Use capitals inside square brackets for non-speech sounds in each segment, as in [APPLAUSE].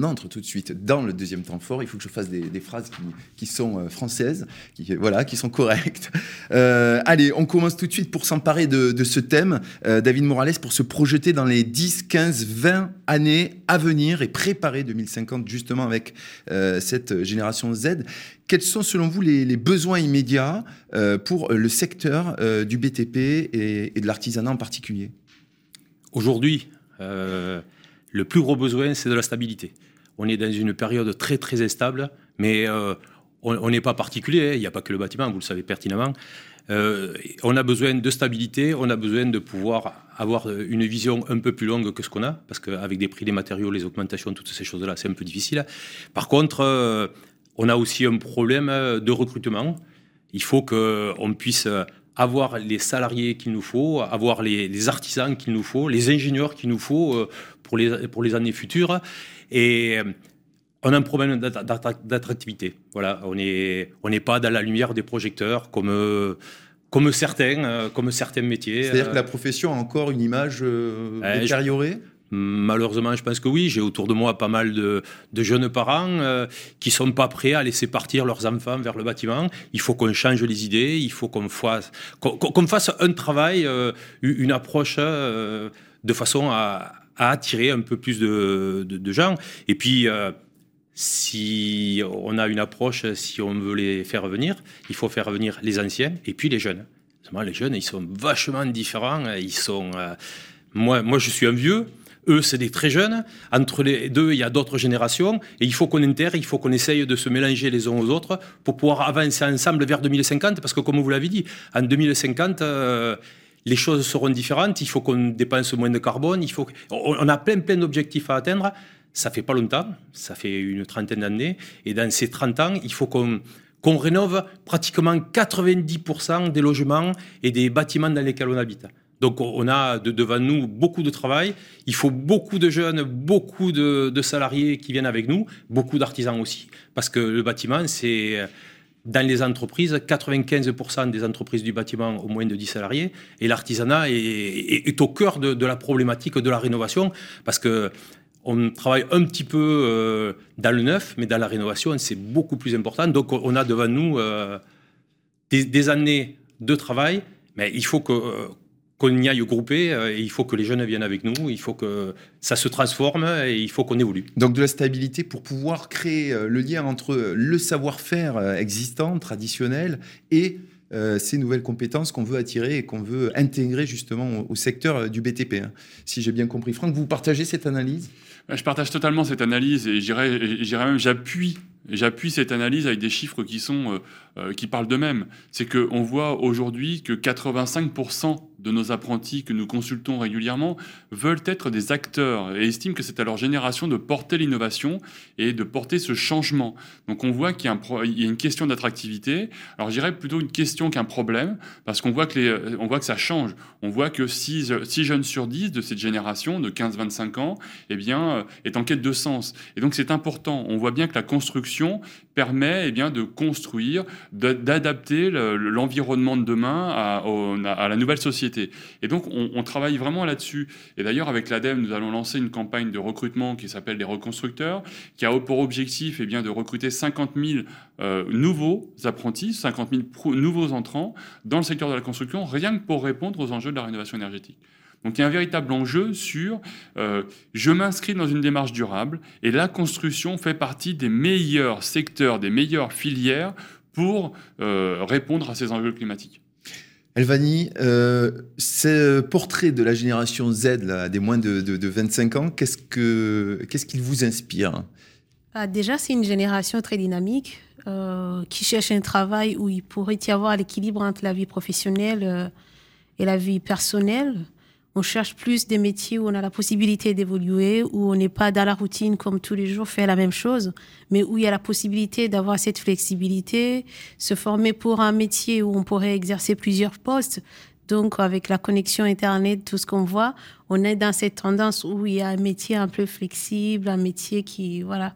on entre tout de suite dans le deuxième temps fort. Il faut que je fasse des, phrases qui, sont françaises, qui, voilà, qui sont correctes. [LAUGHS] allez, on commence tout de suite pour s'emparer de, ce thème. David Morales, pour se projeter dans les 10, 15, 20 années à venir et préparer 2050 justement avec cette génération Z. Quels sont selon vous les, besoins immédiats euh, pour le secteur euh, du BTP et, de l'artisanat en particulier? Aujourd'hui, euh, le plus gros besoin, c'est de la stabilité. On est dans une période très très instable, mais on n'est pas particulier, hein. il n'y a pas que le bâtiment, vous le savez pertinemment. on a besoin de stabilité, on a besoin de pouvoir avoir une vision un peu plus longue que ce qu'on a, parce qu'avec des prix des matériaux, les augmentations, toutes ces choses-là, c'est un peu difficile. Par contre, on a aussi un problème euh, de recrutement. Il faut qu'on puisse avoir les salariés qu'il nous faut, avoir les, artisans qu'il nous faut, les ingénieurs qu'il nous faut euh, pour les, pour les années futures. Et euh, on a un problème d'attractivité. Voilà, on n'est on pas dans la lumière des projecteurs comme, comme, certains, comme certains métiers. C'est-à-dire que la profession a encore une image détériorée? Malheureusement, je pense que oui. J'ai autour de moi pas mal de, jeunes parents euh, qui sont pas prêts à laisser partir leurs enfants vers le bâtiment. Il faut qu'on change les idées, il faut qu'on fasse, un travail, euh, une approche euh, de façon à, attirer un peu plus de, gens. Et puis, si on a une approche, si on veut les faire venir, il faut faire venir les anciens et puis les jeunes. Les jeunes, ils sont vachement différents. Ils sont, moi, moi, je suis un vieux. Eux, c'est des très jeunes. Entre les deux, il y a d'autres générations. Et il faut qu'on intègre, il faut qu'on essaye de se mélanger les uns aux autres pour pouvoir avancer ensemble vers 2050. Parce que, comme vous l'avez dit, en 2050, euh, les choses seront différentes. Il faut qu'on dépense moins de carbone. Il faut on a plein, plein d'objectifs à atteindre. Ça fait pas longtemps. Ça fait une trentaine d'années. Et dans ces 30 ans, il faut qu'on qu'on rénove pratiquement 90% des logements et des bâtiments dans lesquels on habite. Donc on a devant nous beaucoup de travail. Il faut beaucoup de jeunes, beaucoup de, salariés qui viennent avec nous, beaucoup d'artisans aussi. Parce que le bâtiment, c'est dans les entreprises, 95% des entreprises du bâtiment ont moins de 10 salariés. Et l'artisanat est, au cœur de, la problématique de la rénovation. Parce que on travaille un petit peu euh, dans le neuf, mais dans la rénovation, c'est beaucoup plus important. Donc on a devant nous euh, des, années de travail, mais il faut que euh, qu'on y aille grouper, euh, et il faut que les jeunes viennent avec nous, il faut que ça se transforme et il faut qu'on évolue. Donc de la stabilité pour pouvoir créer euh, le lien entre le savoir-faire euh, existant, traditionnel, et ces nouvelles compétences qu'on veut attirer et qu'on veut intégrer justement au, secteur du BTP. Hein. Si j'ai bien compris. Franck, vous partagez cette analyse? Je partage totalement cette analyse et j'irais même, j'appuie J'appuie cette analyse avec des chiffres qui sont qui parlent d'eux-mêmes. C'est qu'on voit aujourd'hui que 85% de nos apprentis que nous consultons régulièrement veulent être des acteurs et estiment que c'est à leur génération de porter l'innovation et de porter ce changement. Donc on voit qu'il y, a une question d'attractivité. Alors je dirais plutôt une question qu'un problème parce qu'on voit, que voit que ça change. On voit que 6, jeunes sur 10 de cette génération de 15-25 ans eh bien, est en quête de sens. Et donc c'est important. On voit bien que la construction permet eh bien, de construire, d'adapter l'environnement de demain à la nouvelle société. Et donc, on, travaille vraiment là-dessus. Et d'ailleurs, avec l'ADEME, nous allons lancer une campagne de recrutement qui s'appelle les reconstructeurs, qui a pour objectif eh bien, de recruter 50 000 euh, nouveaux apprentis, 50 000 nouveaux entrants dans le secteur de la construction, rien que pour répondre aux enjeux de la rénovation énergétique. Donc il y a un véritable enjeu sur euh, je m'inscris dans une démarche durable et la construction fait partie des meilleurs secteurs, des meilleures filières pour euh, répondre à ces enjeux climatiques. Elvani, euh, ce portrait de la génération Z, là, des moins de, 25 ans, qu'est-ce qu'il vous inspire? Ah, Déjà, c'est une génération très dynamique euh, qui cherche un travail où il pourrait y avoir l'équilibre entre la vie professionnelle euh, et la vie personnelle on cherche plus des métiers où on a la possibilité d'évoluer, où on n'est pas dans la routine comme tous les jours, faire la même chose, mais où il y a la possibilité d'avoir cette flexibilité, se former pour un métier où on pourrait exercer plusieurs postes. Donc, avec la connexion Internet, tout ce qu'on voit, on est dans cette tendance où il y a un métier un peu flexible, un métier qui, voilà,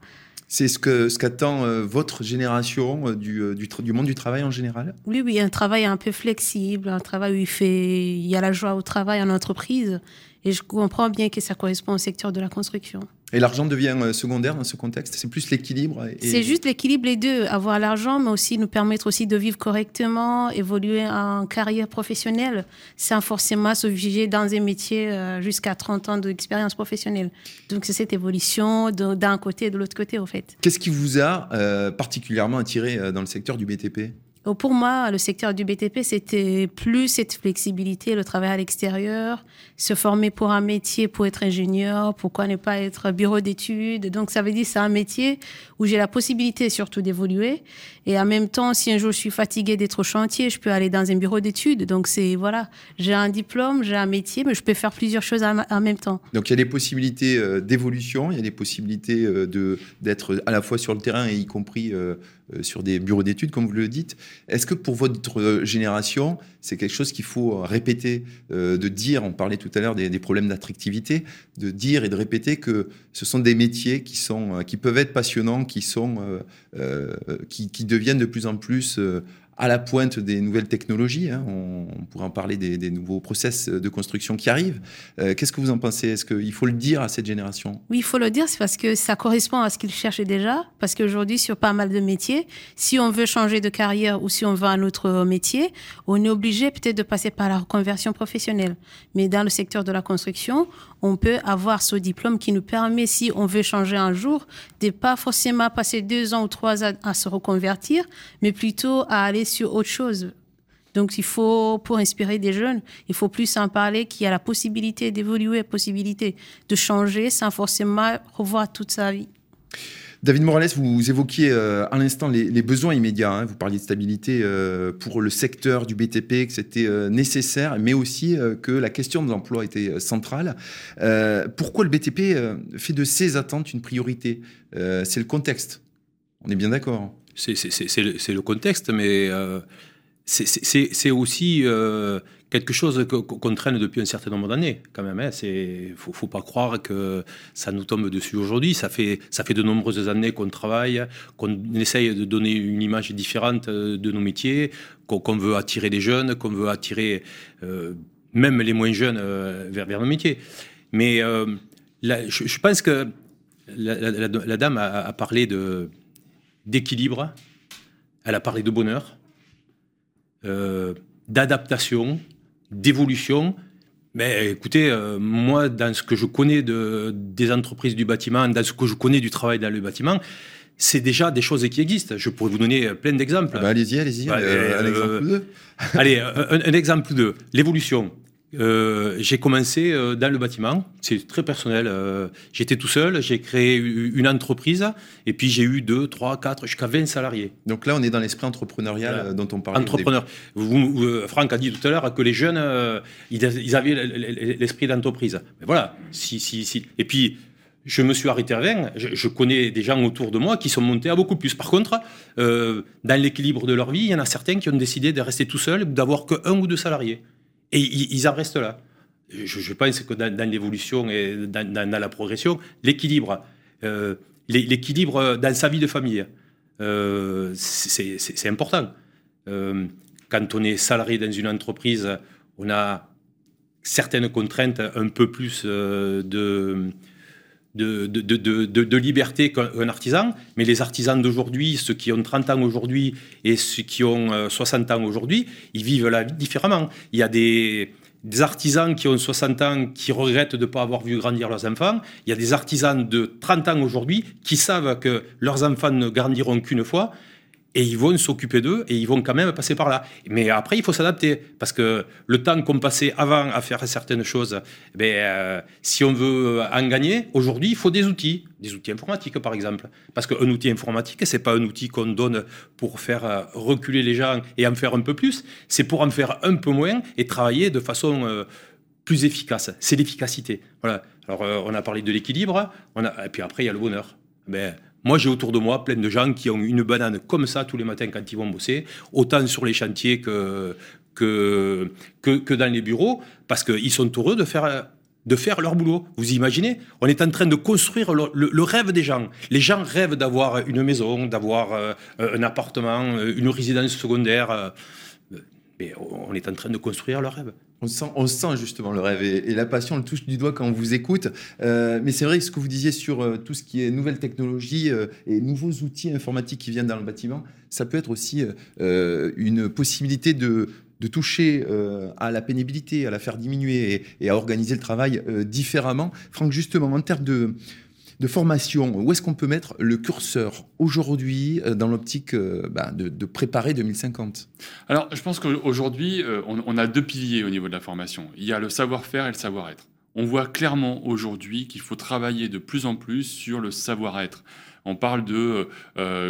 c'est ce que ce qu'attend euh, votre génération euh, du, euh, du, du, monde du travail en général? Oui, oui, un travail un peu flexible, un travail où il, fait, il y a la joie au travail en entreprise. Et je comprends bien que ça correspond au secteur de la construction. Et l'argent devient euh, secondaire dans ce contexte C'est plus l'équilibre et... C'est juste l'équilibre les deux. Avoir l'argent, mais aussi nous permettre aussi de vivre correctement, évoluer en carrière professionnelle, sans forcément s'obliger dans un métier euh, jusqu'à 30 ans d'expérience professionnelle. Donc c'est cette évolution d'un côté et de l'autre côté, au fait. Qu'est-ce qui vous a euh, particulièrement attiré dans le secteur du BTP pour moi, le secteur du BTP, c'était plus cette flexibilité, le travail à l'extérieur, se former pour un métier, pour être ingénieur, pourquoi ne pas être bureau d'études. Donc, ça veut dire c'est un métier où j'ai la possibilité surtout d'évoluer. Et en même temps, si un jour je suis fatiguée d'être au chantier, je peux aller dans un bureau d'études. Donc, c'est, voilà, j'ai un diplôme, j'ai un métier, mais je peux faire plusieurs choses en même temps. Donc, il y a des possibilités euh, d'évolution, il y a des possibilités euh, de, d'être à la fois sur le terrain et y compris euh, sur des bureaux d'études, comme vous le dites. Est-ce que pour votre euh, génération, c'est quelque chose qu'il faut répéter, euh, de dire, on parlait tout à l'heure des, problèmes d'attractivité, de dire et de répéter que ce sont des métiers qui, sont, qui peuvent être passionnants, qui, sont, qui, deviennent de plus en plus à la pointe des nouvelles technologies. Hein. On, pourrait en parler des, nouveaux process de construction qui arrivent. Euh, qu'est-ce que vous en pensez? Est-ce qu'il faut le dire à cette génération? Oui, il faut le dire, c'est parce que ça correspond à ce qu'ils cherchaient déjà. Parce qu'aujourd'hui, sur pas mal de métiers, si on veut changer de carrière ou si on veut un autre métier, on est obligé peut-être de passer par la reconversion professionnelle. Mais dans le secteur de la construction, on peut avoir ce diplôme qui nous permet, si on veut changer un jour, de pas forcément passer deux ans ou trois ans à se reconvertir, mais plutôt à aller sur autre chose. Donc, il faut, pour inspirer des jeunes, il faut plus en parler qu'il y a la possibilité d'évoluer, la possibilité de changer sans forcément revoir toute sa vie. David Morales, vous évoquiez euh, à l'instant les, besoins immédiats. Hein. Vous parliez de stabilité euh, pour le secteur du BTP, que c'était euh, nécessaire, mais aussi que la question de l'emploi était centrale. pourquoi le BTP fait de ses attentes une priorité? C'est le contexte. On est bien d'accord. C'est le, contexte, mais c'est aussi quelque chose qu'on traîne depuis un certain nombre d'années, quand même. Il hein. ne faut, pas croire que ça nous tombe dessus aujourd'hui. Ça fait, ça fait de nombreuses années qu'on travaille, qu'on essaye de donner une image différente euh, de nos métiers, qu'on veut attirer les jeunes, qu'on veut attirer euh, même les moins jeunes euh, vers, vers nos métiers. Mais je, pense que la, dame a, parlé d'équilibre, elle a parlé de bonheur. d'adaptation, d'évolution. Mais écoutez, euh, moi, dans ce que je connais de, des entreprises du bâtiment, dans ce que je connais du travail dans le bâtiment, c'est déjà des choses qui existent. Je pourrais vous donner plein d'exemples. Ah bah, allez-y, allez-y. Bah, euh, un exemple ou deux. [LAUGHS] allez, un, un exemple ou deux. L'évolution. Euh, j'ai commencé euh, dans le bâtiment, c'est très personnel. Euh, j'étais tout seul, j'ai créé une entreprise et puis j'ai eu 2, 3, 4, jusqu'à 20 salariés. Donc là, on est dans l'esprit entrepreneurial dont on parlait. Entrepreneur. Vous, Franck a dit tout à l'heure que les jeunes, ils, avaient l'esprit d'entreprise. Mais voilà, si, si, si. Et puis, je me suis arrêté à 20. Je, connais des gens autour de moi qui sont montés à beaucoup plus. Par contre, dans l'équilibre de leur vie, il y en a certains qui ont décidé de rester tout seuls, d'avoir que un ou deux salariés. Et ils, en restent là. Je, pense que dans, l'évolution et dans, la progression, l'équilibre, euh, l'équilibre dans sa vie de famille, euh, c'est important. Euh, quand on est salarié dans une entreprise, on a certaines contraintes un peu plus de, de, liberté qu'un artisan, mais les artisans d'aujourd'hui, ceux qui ont 30 ans aujourd'hui et ceux qui ont 60 ans aujourd'hui, ils vivent la vie différemment. Il y a des artisans qui ont 60 ans qui regrettent de ne pas avoir vu grandir leurs enfants. Il y a des artisans de 30 ans aujourd'hui qui savent que leurs enfants ne grandiront qu'une fois et ils vont s'occuper d'eux et ils vont quand même passer par là. Mais après, il faut s'adapter parce que le temps qu'on passait avant à faire certaines choses, eh ben, euh, si on veut en gagner, aujourd'hui, il faut des outils, des outils informatiques par exemple. Parce qu'un outil informatique, c'est pas un outil qu'on donne pour faire euh, reculer les gens et en faire un peu plus, c'est pour en faire un peu moins et travailler de façon euh, plus efficace. C'est l'efficacité. Voilà. Alors, on a parlé de l'équilibre, et puis après, il y a le bonheur. Ben, moi, j'ai autour de moi plein de gens qui ont une banane comme ça tous les matins quand ils vont bosser, autant sur les chantiers que, dans les bureaux, parce qu'ils sont heureux de faire, leur boulot. Vous imaginez? On est en train de construire le, rêve des gens. Les gens rêvent d'avoir une maison, d'avoir euh, un appartement, une résidence secondaire. Mais on est en train de construire leur rêve. On sent, justement le rêve et, la passion, on le touche du doigt quand on vous écoute. Euh, mais c'est vrai ce que vous disiez sur euh, tout ce qui est nouvelles technologies euh, et nouveaux outils informatiques qui viennent dans le bâtiment, ça peut être aussi une possibilité de, toucher à la pénibilité, à la faire diminuer et, et à organiser le travail différemment. Franck, justement, en termes de, de formation, où est-ce qu'on peut mettre le curseur aujourd'hui euh, dans l'optique euh, bah, de, préparer 2050 Alors, je pense qu'aujourd'hui, euh, on, a deux piliers au niveau de la formation. Il y a le savoir-faire et le savoir-être. On voit clairement aujourd'hui qu'il faut travailler de plus en plus sur le savoir-être. On parle de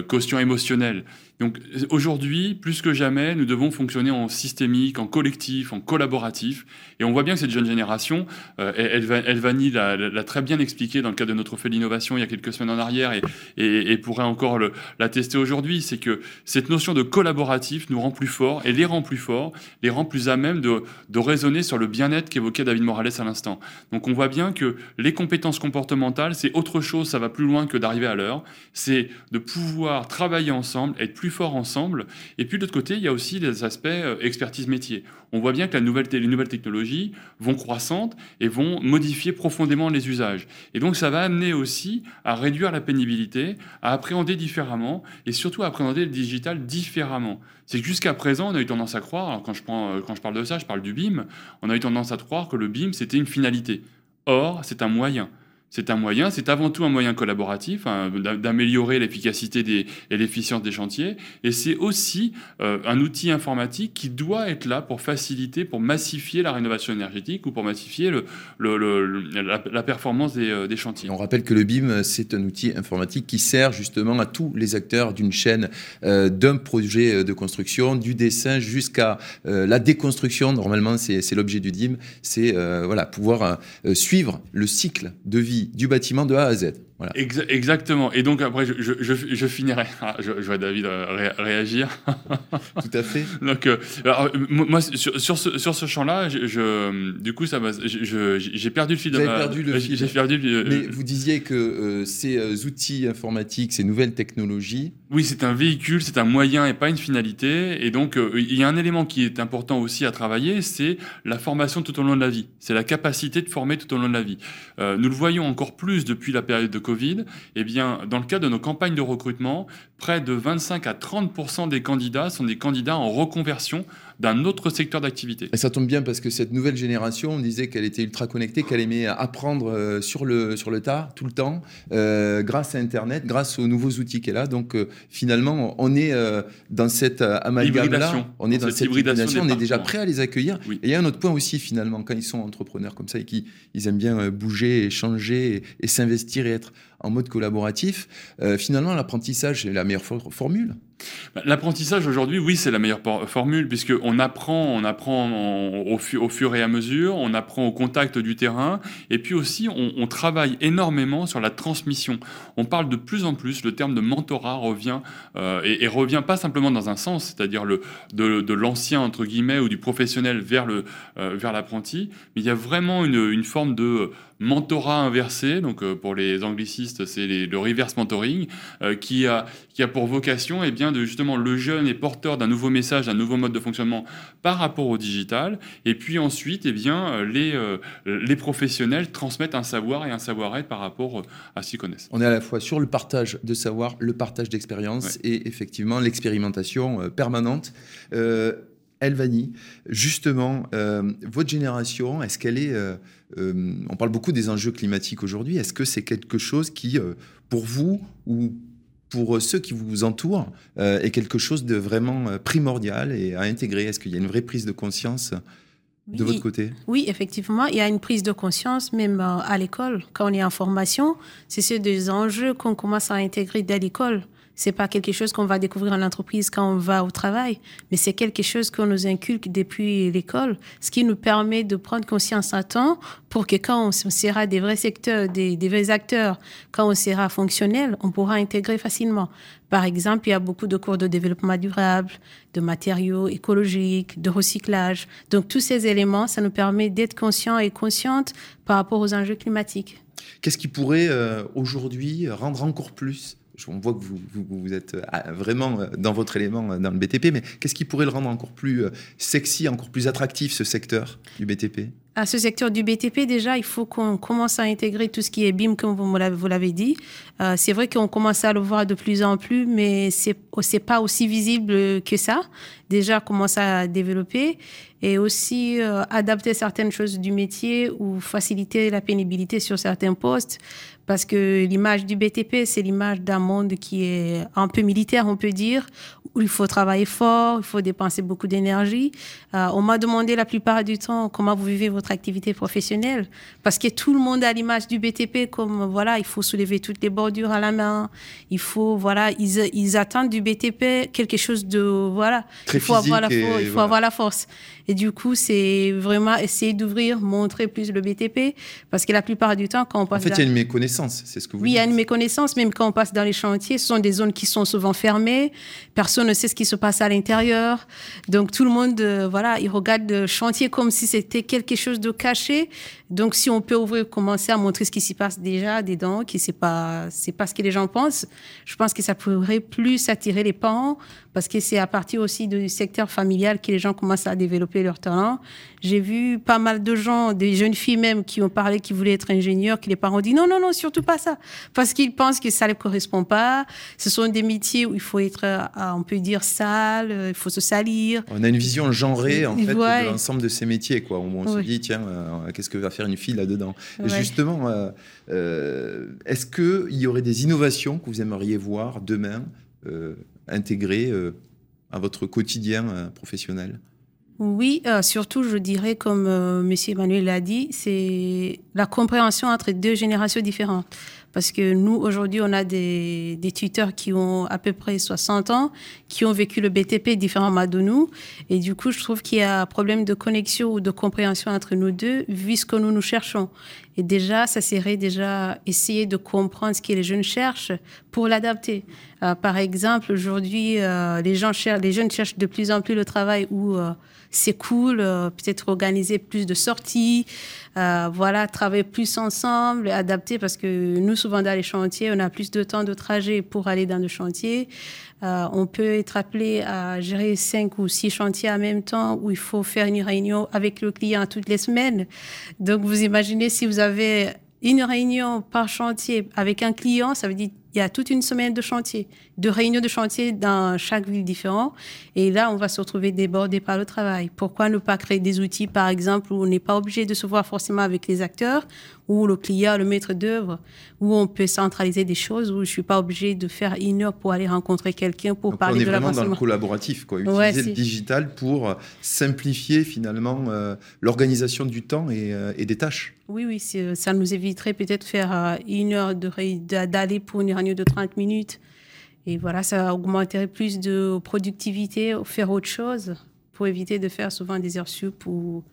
caution émotionnelle. Donc aujourd'hui, plus que jamais, nous devons fonctionner en systémique, en collectif, en collaboratif. Et on voit bien que cette jeune génération, euh, elle, Elvani l'a très bien expliqué dans le cadre de notre fait d'innovation il y a quelques semaines en arrière et, pourrait encore le, la tester aujourd'hui, c'est que cette notion de collaboratif nous rend plus forts et les rend plus forts, les rend plus à même de, de raisonner sur le bien-être qu'évoquait David Morales à l'instant. Donc on voit bien que les compétences comportementales, c'est autre chose, ça va plus loin que d'arriver à l'heure, c'est de pouvoir travailler ensemble, être plus ensemble. Et puis de l'autre côté, il y a aussi les aspects euh, expertise métier. On voit bien que la nouvelle les nouvelles technologies vont croissantes et vont modifier profondément les usages. Et donc ça va amener aussi à réduire la pénibilité, à appréhender différemment et surtout à appréhender le digital différemment. C'est que jusqu'à présent, on a eu tendance à croire, quand je, euh, quand je parle de ça, je parle du BIM, on a eu tendance à croire que le BIM, c'était une finalité. Or, c'est un moyen. C'est un moyen, c'est avant tout un moyen collaboratif, hein, d'améliorer l'efficacité et l'efficience des chantiers. Et c'est aussi euh, un outil informatique qui doit être là pour faciliter, pour massifier la rénovation énergétique ou pour massifier la, performance euh, des, chantiers. On rappelle que le BIM, c'est un outil informatique qui sert justement à tous les acteurs d'une chaîne, euh, d'un projet de construction, du dessin jusqu'à la déconstruction. Normalement, c'est l'objet du DIM, c'est voilà, pouvoir suivre le cycle de vie du bâtiment de A à Z. exactement. Et donc après, je, finirai. Ah, je, vois David euh, réagir. [LAUGHS] Tout à fait. donc, euh, euh, moi, sur, ce, sur ce champ-là, du coup, ça j'ai perdu le fil de ma... perdu le fil. J'ai perdu. Mais vous disiez que ces outils informatiques, ces nouvelles technologies. Oui, c'est un véhicule, c'est un moyen et pas une finalité. Et donc, il y a un élément qui est important aussi à travailler, c'est la formation tout au long de la vie. C'est la capacité de former tout au long de la vie. nous le voyons encore plus depuis la période de Covid, eh bien, dans le cadre de nos campagnes de recrutement, près de 25 à 30% des candidats sont des candidats en reconversion d'un autre secteur d'activité. Et ça tombe bien parce que cette nouvelle génération, on disait qu'elle était ultra connectée, qu'elle aimait apprendre euh, sur le, sur le tas, tout le temps, euh, grâce à Internet, grâce aux nouveaux outils qu'elle a. Donc euh, finalement, on est dans cette amalgame-là, on est dans, cette, hybridation, on est déjà prêt à les accueillir. Et il y a un autre point aussi finalement, quand ils sont entrepreneurs comme ça et qu'ils ils aiment bien bouger, échanger et, s'investir et être en mode collaboratif, finalement l'apprentissage est la meilleure formule. Bah, l'apprentissage aujourd'hui, oui, c'est la meilleure formule puisque on apprend, on apprend au, fur et à mesure, on apprend au contact du terrain, et puis aussi on, travaille énormément sur la transmission. On parle de plus en plus, le terme de mentorat revient euh, et, revient pas simplement dans un sens, c'est-à-dire de, l'ancien entre guillemets ou du professionnel vers euh, l'apprenti, mais il y a vraiment une forme de mentorat inversé, donc euh, pour les anglicistes, c'est le reverse mentoring, euh, qui, a, qui a pour vocation et eh bien, de justement le jeune est porteur d'un nouveau message, d'un nouveau mode de fonctionnement par rapport au digital, et puis ensuite, et eh bien, euh, les, les professionnels transmettent un savoir et un savoir-être par rapport à ce qu'ils connaissent. On est à la fois sur le partage de savoir, le partage d'expérience et effectivement l'expérimentation permanente. Elvani, justement, votre génération, est-ce qu'elle est euh, on parle beaucoup des enjeux climatiques aujourd'hui. Est-ce que c'est quelque chose qui, euh, pour vous ou pour ceux qui vous entourent, euh, est quelque chose de vraiment primordial et à intégrer? Est-ce qu'il y a une vraie prise de conscience de votre côté? Oui, effectivement, il y a une prise de conscience même à l'école. Quand on est en formation, c'est des enjeux qu'on commence à intégrer dès l'école. C'est pas quelque chose qu'on va découvrir en entreprise quand on va au travail, mais c'est quelque chose qu'on nous inculque depuis l'école, ce qui nous permet de prendre conscience à temps pour que quand on sera des vrais secteurs, des, vrais acteurs, quand on sera fonctionnel, on pourra intégrer facilement. Par exemple, il y a beaucoup de cours de développement durable, de matériaux écologiques, de recyclage. Donc tous ces éléments, ça nous permet d'être conscients et conscientes par rapport aux enjeux climatiques. Qu'est-ce qui pourrait euh, aujourd'hui rendre encore plus on voit que vous, vous, êtes vraiment dans votre élément dans le BTP, mais qu'est-ce qui pourrait le rendre encore plus sexy, encore plus attractif, ce secteur du BTP à ce secteur du BTP, déjà, il faut qu'on commence à intégrer tout ce qui est BIM, comme vous l'avez dit. Euh, c'est vrai qu'on commence à le voir de plus en plus, mais c'est n'est pas aussi visible que ça. Déjà, commence à développer et aussi euh, adapter certaines choses du métier ou faciliter la pénibilité sur certains postes. Parce que l'image du BTP, c'est l'image d'un monde qui est un peu militaire, on peut dire, où il faut travailler fort, il faut dépenser beaucoup d'énergie. Euh, on m'a demandé la plupart du temps comment vous vivez votre activité professionnelle, parce que tout le monde a l'image du BTP comme voilà, il faut soulever toutes les bordures à la main, il faut voilà, ils, ils attendent du BTP quelque chose de voilà, il faut avoir la force, il faut avoir la force. Et du coup, c'est vraiment essayer d'ouvrir, montrer plus le BTP, parce que la plupart du temps, quand on passe... En fait, il y a une méconnaissance, c'est ce que vous Oui, il y a une méconnaissance, même quand on passe dans les chantiers, ce sont des zones qui sont souvent fermées, personne ne sait ce qui se passe à l'intérieur, donc tout le monde, euh, voilà, il regarde le chantier comme si c'était quelque chose de caché, donc si on peut ouvrir, commencer à montrer ce qui s'y passe déjà dedans, qui c'est pas, c'est pas ce que les gens pensent, je pense que ça pourrait plus attirer les parents, parce que c'est à partir aussi du secteur familial que les gens commencent à développer leur talent. J'ai vu pas mal de gens, des jeunes filles même, qui ont parlé qui voulaient être ingénieurs, que les parents ont dit non, non, non, surtout pas ça. Parce qu'ils pensent que ça ne correspond pas. Ce sont des métiers où il faut être, euh, on peut dire, sale, euh, il faut se salir. On a une vision genrée, en fait, de l'ensemble de ces métiers, quoi. Où on se dit, tiens, euh, qu'est-ce que va faire une fille là-dedans? Justement, est-ce qu'il y aurait des innovations que vous aimeriez voir demain intégrées à votre quotidien professionnel? Oui, euh, surtout, je dirais, comme euh, M. Emmanuel l'a dit, c'est la compréhension entre deux générations différentes. Parce que nous, aujourd'hui, on a des, des, tuteurs qui ont à peu près 60 ans, qui ont vécu le BTP différemment de nous. Et du coup, je trouve qu'il y a un problème de connexion ou de compréhension entre nous deux, vu ce que nous nous cherchons. Et déjà, ça serait déjà essayer de comprendre ce que les jeunes cherchent pour l'adapter. Euh, par exemple, aujourd'hui, euh, les, gens cherchent, les jeunes cherchent de plus en plus le travail où euh, c'est cool, peut-être organiser plus de sorties, voilà, travailler plus ensemble, adapter, parce que nous, souvent dans les chantiers, on a plus de temps de trajet pour aller dans le chantier. on peut être appelé à gérer cinq ou six chantiers en même temps où il faut faire une réunion avec le client toutes les semaines. Donc, vous imaginez si vous avez une réunion par chantier avec un client, ça veut dire il y a toute une semaine de chantier, de réunions de chantier dans chaque ville différente. Et là, on va se retrouver débordé par le travail. Pourquoi ne pas créer des outils, par exemple, où on n'est pas obligé de se voir forcément avec les acteurs, ou le client, le maître d'œuvre, où on peut centraliser des choses, où je suis pas obligé de faire une heure pour aller rencontrer quelqu'un pour parler de la On est vraiment dans le collaboratif, quoi. Utiliser le digital pour euh, simplifier finalement euh, l'organisation du temps et, euh, et, des tâches. Oui, oui, ça nous éviterait peut-être faire une heure d'aller pour une de 30 minutes. Et voilà, ça augmenterait plus de productivité, faire autre chose pour éviter de faire souvent des heures sup ou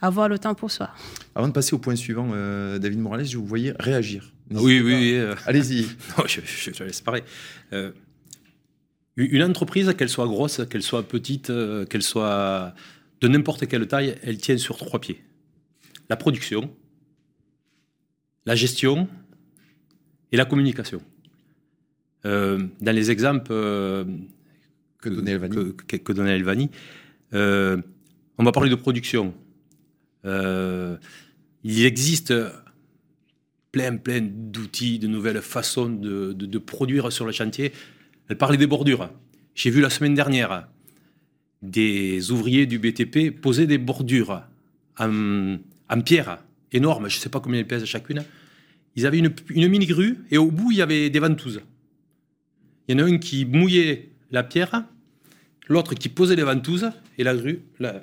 avoir le temps pour soi. Avant de passer au point suivant, euh, David Morales, je vous voyais réagir. Oui, oui, oui. Euh. Allez-y. [LAUGHS] je, je, laisse parler. Euh, une entreprise, qu'elle soit grosse, qu'elle soit petite, qu'elle soit de n'importe quelle taille, elle tient sur trois pieds. La production, la gestion et la communication. Dans les exemples que donnait Elvani, que, que donnait Elvani on va parler de production. Euh, il existe plein, plein d'outils, de nouvelles façons de, produire sur le chantier. Elle parlait des bordures. J'ai vu la semaine dernière des ouvriers du BTP poser des bordures en, pierre énormes, je ne sais pas combien elles pèsent chacune. Ils avaient une, mini-grue et au bout, il y avait des ventouses. Il y en a un qui mouillait la pierre, l'autre qui posait les ventouses et la grue, elle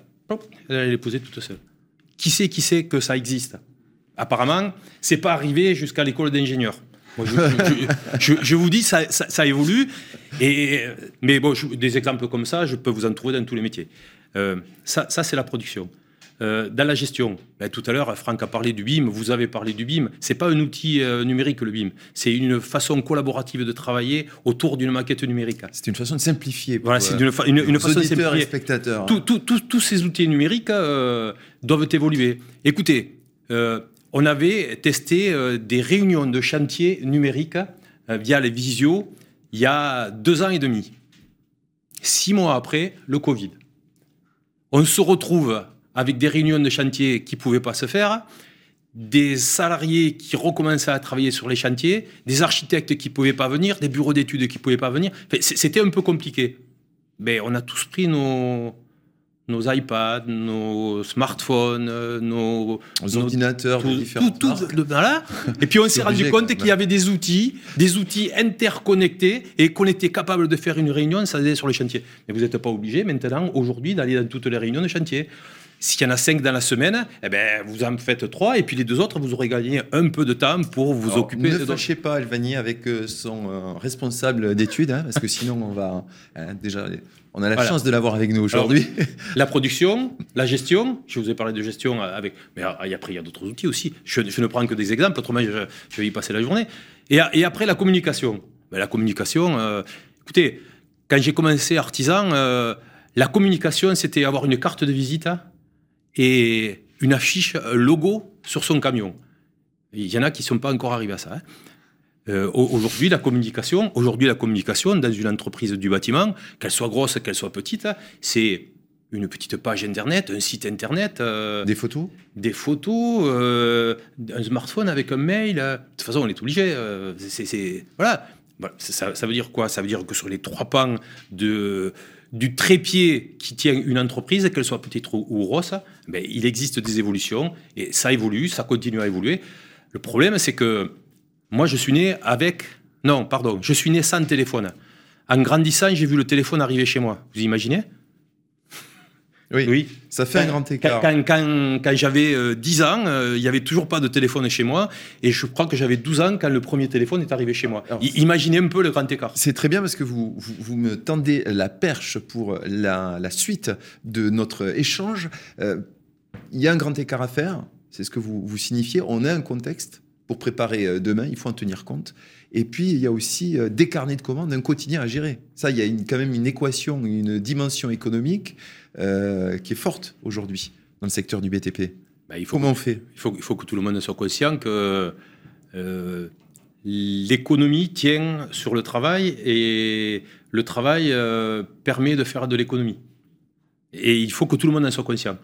allait les poser toute seule. Qui sait qui sait que ça existe? Apparemment, c'est pas arrivé jusqu'à l'école d'ingénieurs. Je, vous dis, ça, évolue. Mais des exemples comme ça, je peux vous en trouver dans tous les métiers. Euh, ça c'est la production. Euh, dans la gestion, ben, tout à l'heure, Franck a parlé du BIM, vous avez parlé du BIM. C'est pas un outil euh, numérique le BIM, c'est une façon collaborative de travailler autour d'une maquette numérique. C'est une façon de simplifier. voilà, c'est une, une, façon de simplifier. Et spectateurs. tous ces outils numériques euh, doivent évoluer. Écoutez, on avait testé des réunions de chantier numériques via les visios il y a deux ans et demi. Six mois après, le Covid. On se retrouve avec des réunions de chantier qui ne pouvaient pas se faire, des salariés qui recommençaient à travailler sur les chantiers, des architectes qui ne pouvaient pas venir, des bureaux d'études qui ne pouvaient pas venir. C'était un peu compliqué. Mais on a tous pris nos, nos iPads, nos smartphones, nos, ordinateurs, tout, différents tout, voilà. [LAUGHS] Et puis on s'est rendu compte qu'il y avait des outils, des outils interconnectés et qu'on était capable de faire une réunion sans aller sur le chantier. Mais vous n'êtes pas obligé maintenant, aujourd'hui, d'aller dans toutes les réunions de chantier. S'il y en a cinq dans la semaine, eh ben, vous en faites trois, et puis les deux autres, vous aurez gagné un peu de temps pour vous occuper. Ne fâchez pas Alvani avec euh, son euh, responsable d'études, hein, parce que sinon on va hein, déjà on a la chance de l'avoir avec nous aujourd'hui. La production, la gestion, je vous ai parlé de gestion avec. Mais après, il y a d'autres outils aussi. Je, ne prends que des exemples, autrement, je, vais y passer la journée. Et, après, la communication. Ben, la communication, euh, écoutez, quand j'ai commencé artisan, euh, la communication, c'était avoir une carte de visite hein, et une affiche logo sur son camion. Il y en a qui ne sont pas encore arrivés à ça. Hein. Euh, aujourd'hui, la communication, aujourd'hui la communication dans une entreprise du bâtiment, qu'elle soit grosse, qu'elle soit petite, c'est une petite page internet, un site internet, euh, des photos, des photos, euh, un smartphone avec un mail. De toute façon, on est obligé. c'est voilà. Ça, ça, veut dire quoi? Ça veut dire que sur les trois pans de du trépied qui tient une entreprise, qu'elle soit petite ou, grosse, ben, il existe des évolutions et ça évolue, ça continue à évoluer. Le problème, c'est que moi, je suis né avec. Non, pardon, je suis né sans téléphone. En grandissant, j'ai vu le téléphone arriver chez moi. Vous imaginez? Oui, oui, ça fait un grand écart. Quand, j'avais 10 euh, ans, euh, il n'y avait toujours pas de téléphone chez moi. Et je crois que j'avais 12 ans quand le premier téléphone est arrivé chez moi. imaginez un peu le grand écart. C'est très bien parce que vous, vous, me tendez la perche pour la, suite de notre échange. Euh, il y a un grand écart à faire, c'est ce que vous, vous signifiez. On a un contexte pour préparer euh, demain, il faut en tenir compte. Et puis, il y a aussi euh, des carnets de commandes, un quotidien à gérer. Ça, il y a quand même une équation, une dimension économique euh, qui est forte aujourd'hui dans le secteur du BTP. Bah, il faut Comment on fait? il faut, il faut que tout le monde soit conscient que l'économie tient sur le travail et le travail permet de faire de l'économie. Et il faut que tout le monde en soit conscient.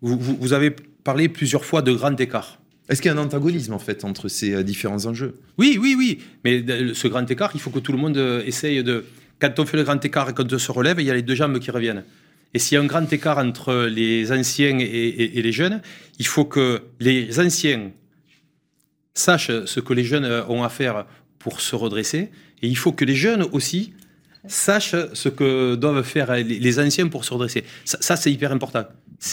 Vous, vous avez parlé plusieurs fois de grands écarts. Est-ce qu'il y a un antagonisme en fait entre ces euh, différents enjeux? Oui, oui, oui. Mais ce grand écart, il faut que tout le monde euh, essaye de. Quand on fait le grand écart et quand on se relève, il y a les deux jambes qui reviennent. Et s'il y a un grand écart entre les anciens et, les jeunes, il faut que les anciens sachent ce que les jeunes euh, ont à faire pour se redresser. Et il faut que les jeunes aussi sachent ce que doivent faire les anciens pour se redresser. ça c'est hyper important.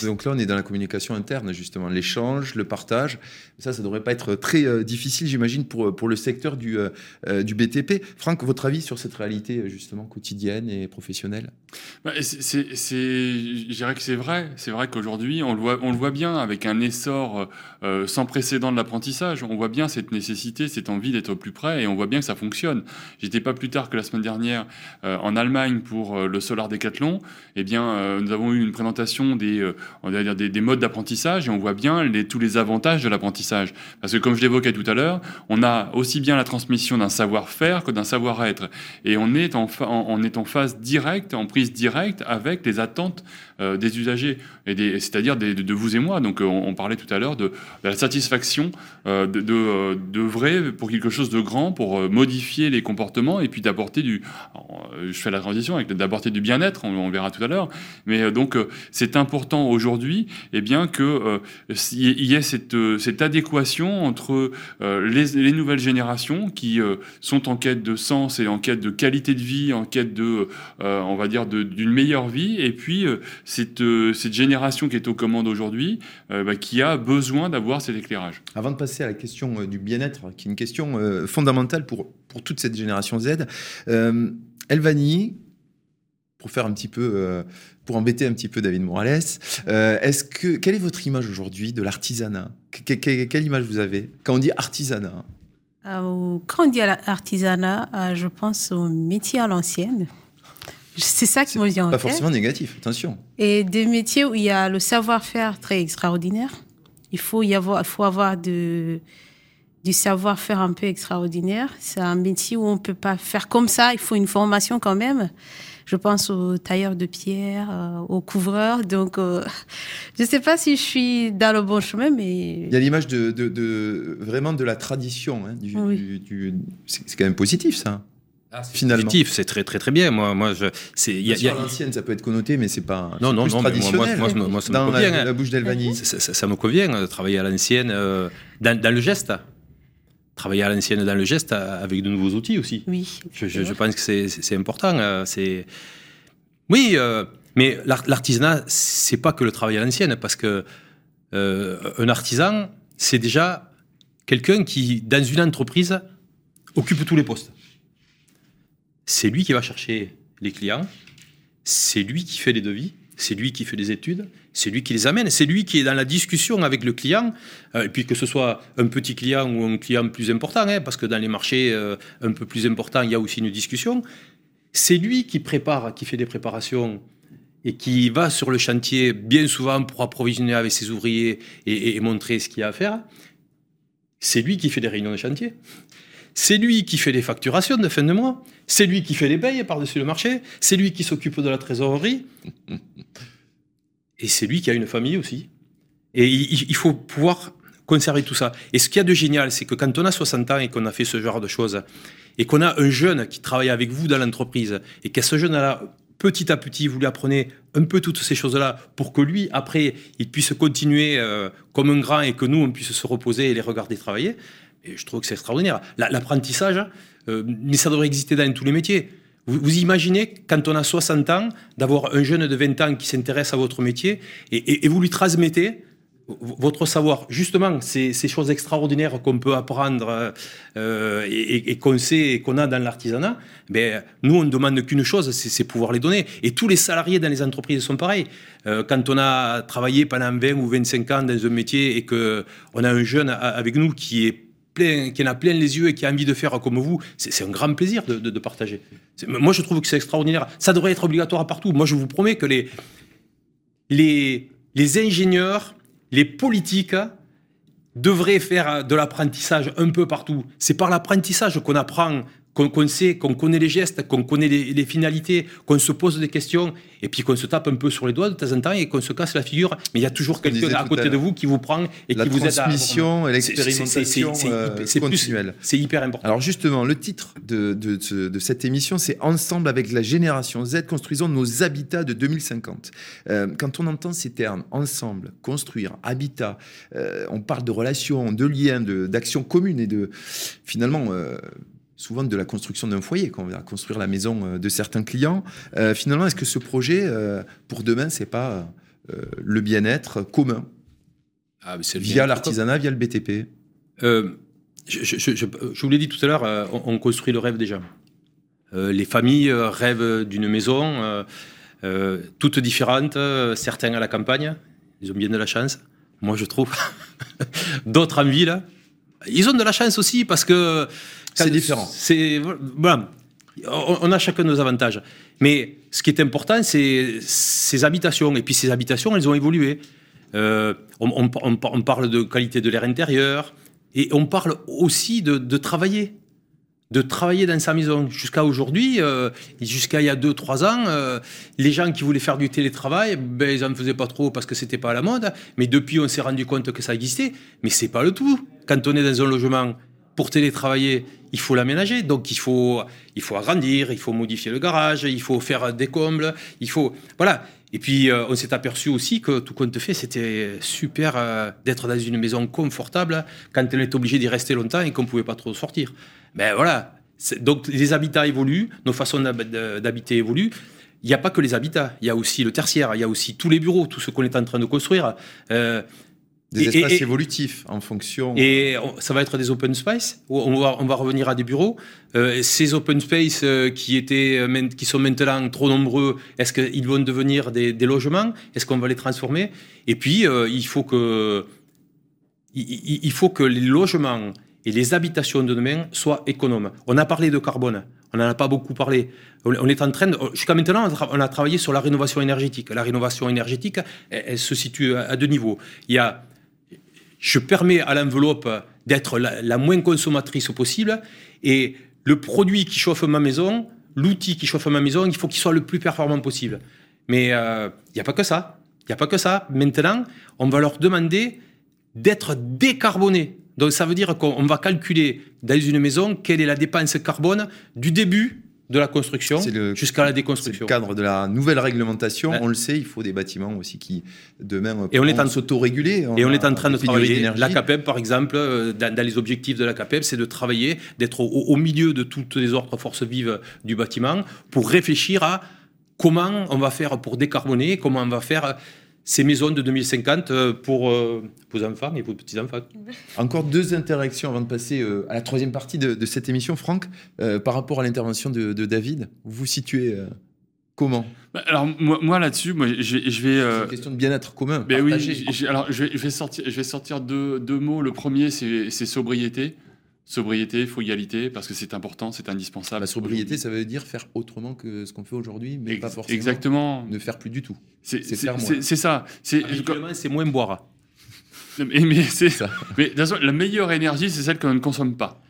Donc là, on est dans la communication interne, justement, l'échange, le partage. Ça, ça ne devrait pas être très euh, difficile, j'imagine, pour, pour le secteur du, euh, euh, du BTP. Franck, votre avis sur cette réalité, justement, quotidienne et professionnelle? Bah, c'est, Je dirais que c'est vrai. C'est vrai qu'aujourd'hui, on, le voit, on le voit bien avec un essor sans précédent de l'apprentissage. On voit bien cette nécessité, cette envie d'être plus près et on voit bien que ça fonctionne. J'étais pas plus tard que la semaine dernière en Allemagne pour le Solar Decathlon. Eh bien, nous avons eu une présentation des on va dire des, modes d'apprentissage et on voit bien tous les avantages de l'apprentissage. Parce que comme je l'évoquais tout à l'heure, on a aussi bien la transmission d'un savoir-faire que d'un savoir-être. Et on est en, on est en phase directe, en prise directe avec les attentes euh, des usagers, et c'est-à-dire de, vous et moi. Donc on, parlait tout à l'heure de, la satisfaction euh, de, de, vrai pour quelque chose de grand, pour euh, modifier les comportements et puis d'apporter du... je fais la transition avec d'apporter du bien-être, on, on, verra tout à l'heure. Mais donc c'est important aujourd'hui, eh bien, qu'il euh, y ait cette, euh, adéquation entre euh, les, nouvelles générations qui sont en quête de sens et en quête de qualité de vie, en quête de, on va dire, d'une meilleure vie, et puis cette, génération qui est aux commandes aujourd'hui, bah, qui a besoin d'avoir cet éclairage. Avant de passer à la question du bien-être, qui est une question fondamentale pour, pour toute cette génération Z, Elvani, pour faire un petit peu, euh, pour embêter un petit peu David Morales, euh, est-ce que quelle est votre image aujourd'hui de l'artisanat? Quelle image vous avez quand on dit artisanat? Euh, Quand on dit artisanat, je pense au métier à l'ancienne. C'est ça qui me vient en Pas forcément négatif, attention. Et des métiers où il y a le savoir-faire très extraordinaire. Il faut y avoir, faut avoir de du savoir-faire un peu extraordinaire. C'est un métier où on peut pas faire comme ça. Il faut une formation quand même. Je pense aux tailleurs de pierre, euh, aux couvreurs. Donc, euh, [LAUGHS] je ne sais pas si je suis dans le bon chemin, mais... Il y a l'image de, de, de, vraiment de la tradition. Hein, du, Oui. du- du- c'est quand même positif, ça. Ah, c'est Finalement. positif, c'est très très très bien. Moi, moi, je, c'est, il y a- Bien il y a- sûr, à l'ancienne, ça peut être connoté, mais c'est pas. Non, non, plus non, mais moi, moi, traditionnel. moi, moi, moi, ça me la, convient, hein. la bouche d'Elvani. Ça, ça- ça- ça me convient, euh, travailler à l'ancienne, euh, dans, dans le geste. Travailler à l'ancienne dans le geste avec de nouveaux outils aussi. Oui. Je, je- je pense que c'est- important. euh, c'est oui, euh, mais l'ar- l'artisanat, c'est pas que le travail à l'ancienne, parce que euh, un artisan, c'est déjà quelqu'un qui, dans une entreprise, occupe tous les postes. C'est lui qui va chercher les clients, c'est lui qui fait les devis, c'est lui qui fait les études, c'est lui qui les amène, c'est lui qui est dans la discussion avec le client, euh, et puis que ce soit un petit client ou un client plus important, hein, parce que dans les marchés euh, un peu plus importants, il y a aussi une discussion. C'est lui qui prépare, qui fait des préparations et qui va sur le chantier bien souvent pour approvisionner avec ses ouvriers et- et montrer ce qu'il y a à faire. C'est lui qui fait des réunions de chantier. C'est lui qui fait les facturations de fin de mois. C'est lui qui fait les payes par-dessus le marché. C'est lui qui s'occupe de la trésorerie. Et c'est lui qui a une famille aussi. Et il, faut pouvoir conserver tout ça. Et ce qu'il y a de génial, c'est que quand on a 60 ans et qu'on a fait ce genre de choses, et qu'on a un jeune qui travaille avec vous dans l'entreprise, et qu'à ce jeune-là, petit à petit, vous lui apprenez un peu toutes ces choses-là pour que lui, après, il puisse continuer euh, comme un grand et que nous, on puisse se reposer et les regarder travailler. Et je trouve que c'est extraordinaire. La- L'apprentissage, euh, mais ça devrait exister dans tous les métiers. Vous, imaginez, quand on a 60 ans, d'avoir un jeune de 20 ans qui s'intéresse à votre métier et, vous lui transmettez votre savoir. Justement, ces, choses extraordinaires qu'on peut apprendre euh, et, qu'on sait et qu'on a dans l'artisanat, ben, nous, on ne demande qu'une chose, c'est pouvoir les donner. Et tous les salariés dans les entreprises sont pareils. Euh, quand on a travaillé pendant 20 ou 25 ans dans un métier et qu'on a un jeune avec nous qui est qui en a plein les yeux et qui a envie de faire comme vous, c'est un grand plaisir de, de- partager. Moi, je trouve que c'est extraordinaire. Ça devrait être obligatoire partout. Moi, je vous promets que les, les, les ingénieurs, les politiques devraient faire de l'apprentissage un peu partout. C'est par l'apprentissage qu'on apprend, qu'on sait, qu'on connaît les gestes, qu'on connaît les, les finalités, qu'on se pose des questions, et puis qu'on se tape un peu sur les doigts de temps en temps et qu'on se casse la figure. Mais il y a toujours quelqu'un à côté de vous qui vous prend et La qui vous aide à... transmission et l'expérimentation continuelle. C'est hyper important. Alors justement, le titre de, de, ce- de cette émission, c'est Ensemble avec la génération Z, construisons nos habitats de 2050. Euh, quand on entend ces termes, ensemble, construire, habitat, euh, on parle de relations, de liens, d'actions communes et de finalement... euh, souvent de la construction d'un foyer, quand on va construire la maison euh, de certains clients. Euh, finalement, est-ce que ce projet, euh, pour demain, c'est pas euh, le bien-être commun, Ah, le via l'artisanat, via le BTP je, je- je- je- je vous l'ai dit tout à l'heure, on, on construit le rêve déjà. Les familles rêvent d'une maison, toutes différentes, certains à la campagne, ils ont bien de la chance, moi je trouve. [LAUGHS] D'autres en ville, ils ont de la chance aussi parce que... C'est différent. C'est, voilà, on, a chacun nos avantages. Mais ce qui est important, c'est ces habitations. Et puis ces habitations, elles ont évolué. Euh, on, on- on- on parle de qualité de l'air intérieur et on parle aussi de, de travailler. De travailler dans sa maison. Jusqu'à aujourd'hui, euh, jusqu'à il y a 2-3 ans, euh, les gens qui voulaient faire du télétravail, ben, ils n'en faisaient pas trop parce que c'était pas à la mode. Mais depuis, on s'est rendu compte que ça existait. Mais c'est pas le tout. Quand on est dans un logement, pour télétravailler, il faut l'aménager. Donc il faut, il faut agrandir, il faut modifier le garage, il faut faire des combles, il faut. Voilà. Et puis euh, on s'est aperçu aussi que tout compte fait, c'était super euh, d'être dans une maison confortable quand on est obligé d'y rester longtemps et qu'on ne pouvait pas trop sortir. Ben voilà. Donc les habitats évoluent, nos façons d'hab- d'habiter évoluent. Il n'y a pas que les habitats, il y a aussi le tertiaire, il y a aussi tous les bureaux, tout ce qu'on est en train de construire. Euh, Des Et- espaces et- évolutifs en fonction. et on- ça va être des open space. On va, on va revenir à des bureaux. Euh, ces open space euh, qui, étaient, euh, qui sont maintenant trop nombreux, est-ce qu'ils vont devenir des, des logements? Est-ce qu'on va les transformer? Et puis, euh, il, faut que, il, faut que les logements et les habitations de demain soient économes. On a parlé de carbone. On n'en a pas beaucoup parlé. On est en train de, jusqu'à maintenant, on a travaillé sur la rénovation énergétique. La rénovation énergétique, elle, elle se situe à à deux niveaux. Il y a je permets à l'enveloppe d'être la, moins consommatrice possible. Et le produit qui chauffe ma maison, l'outil qui chauffe ma maison, il faut qu'il soit le plus performant possible. Mais il euh, n'y a pas que ça. Il n'y a pas que ça. Maintenant, on va leur demander d'être décarbonés. Donc ça veut dire qu'on va calculer dans une maison quelle est la dépense carbone du début de la construction jusqu'à la déconstruction. C'est le cadre de la nouvelle réglementation. On le sait, il faut des bâtiments aussi qui demain et on est en s'autoréguler. Et on est en train de travailler. La CAPEB, par exemple, euh, dans, les objectifs de la CAPEB, c'est de travailler, d'être au, milieu de toutes les autres forces vives du bâtiment pour réfléchir à comment on va faire pour décarboner, comment on va faire ces maisons de 2050 euh, pour euh, vos enfants et vos petits-enfants. [LAUGHS] Encore deux interactions avant de passer euh, à la troisième partie de, cette émission. Franck, par rapport à l'intervention de, David, vous vous situez comment? Bah, Alors moi, là-dessus, moi, je, vais... C'est une question de bien-être commun. Ben oui, alors je vais, sortir, je vais sortir deux, deux mots. Le premier, c'est sobriété. Sobriété, frugalité, parce que c'est important, c'est indispensable. La sobriété, ça veut dire faire autrement que ce qu'on fait aujourd'hui, mais pas forcément exactement. ne faire plus du tout. C'est ça. C'est moins boire. Mais, mais c'est ça. [LAUGHS] Mais la meilleure énergie, c'est celle qu'on ne consomme pas.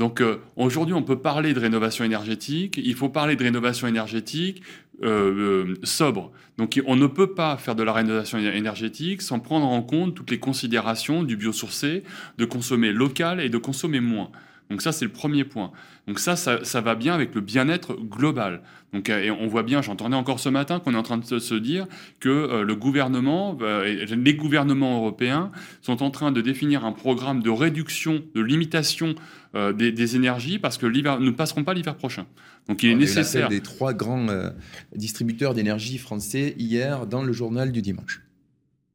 Donc euh, aujourd'hui, on peut parler de rénovation énergétique. Il faut parler de rénovation énergétique euh, euh, sobre. Donc on ne peut pas faire de la rénovation énergétique sans prendre en compte toutes les considérations du biosourcé, de consommer local et de consommer moins. Donc ça, c'est le premier point. Donc ça, ça, va bien avec le bien-être global. Donc et on voit bien, j'entendais encore ce matin qu'on est en train de se, dire que le gouvernement, les gouvernements européens sont en train de définir un programme de réduction, de limitation euh, des, énergies parce que l'hiver, nous ne passerons pas l'hiver prochain. Donc il est nécessaire. des trois grands euh, distributeurs d'énergie français hier dans le journal du dimanche.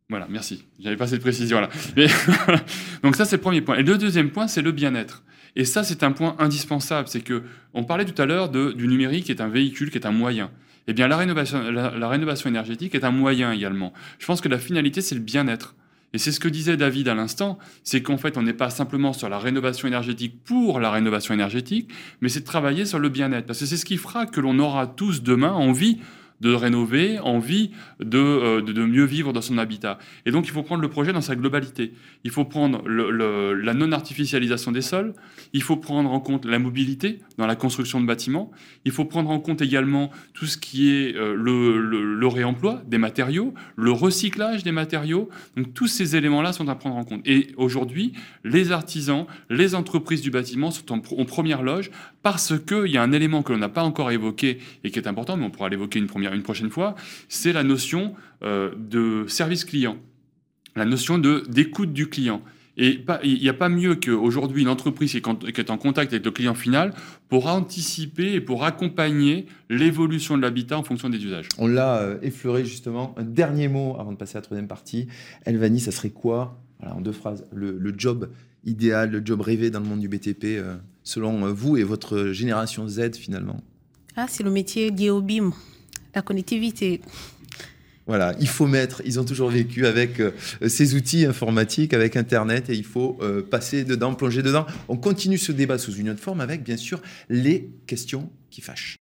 Voilà, merci. J'avais pas cette précision là. [LAUGHS] Donc ça c'est le premier point. Et le deuxième point c'est le bien-être. Et ça c'est un point indispensable. C'est que on parlait tout à l'heure du numérique qui est un véhicule, qui est un moyen. Eh bien la rénovation, la rénovation énergétique est un moyen également. Je pense que la finalité c'est le bien-être. Et c'est ce que disait David à l'instant, c'est qu'en fait, on n'est pas simplement sur la rénovation énergétique pour la rénovation énergétique, mais c'est de travailler sur le bien-être. Parce que c'est ce qui fera que l'on aura tous demain envie de rénover, envie euh, de, de, mieux vivre dans son habitat. Et donc, il faut prendre le projet dans sa globalité. Il faut prendre la non-artificialisation des sols, il faut prendre en compte la mobilité dans la construction de bâtiments, il faut prendre en compte également tout ce qui est euh, le, réemploi des matériaux, le recyclage des matériaux. Donc, tous ces éléments-là sont à prendre en compte. Et aujourd'hui, les artisans, les entreprises du bâtiment sont en, en première loge parce qu'il y a un élément que l'on n'a pas encore évoqué et qui est important, mais on pourra l'évoquer une, première, une prochaine fois, c'est la notion euh, de service client, la notion d'écoute du client. Et il n'y a pas mieux qu'aujourd'hui une entreprise qui est en contact avec le client final pour anticiper et pour accompagner l'évolution de l'habitat en fonction des usages. On l'a euh, effleuré justement. Un dernier mot avant de passer à la troisième partie. Elvani, ça serait quoi En deux phrases. Le, job idéal, le job rêvé dans le monde du BTP euh, selon vous et votre génération Z finalement ah, C'est le métier lié au BIM, la connectivité. Voilà, il faut mettre, ils ont toujours vécu avec euh, ces outils informatiques, avec Internet, et il faut euh, passer dedans, plonger dedans. On continue ce débat sous une autre forme avec, bien sûr, les questions qui fâchent.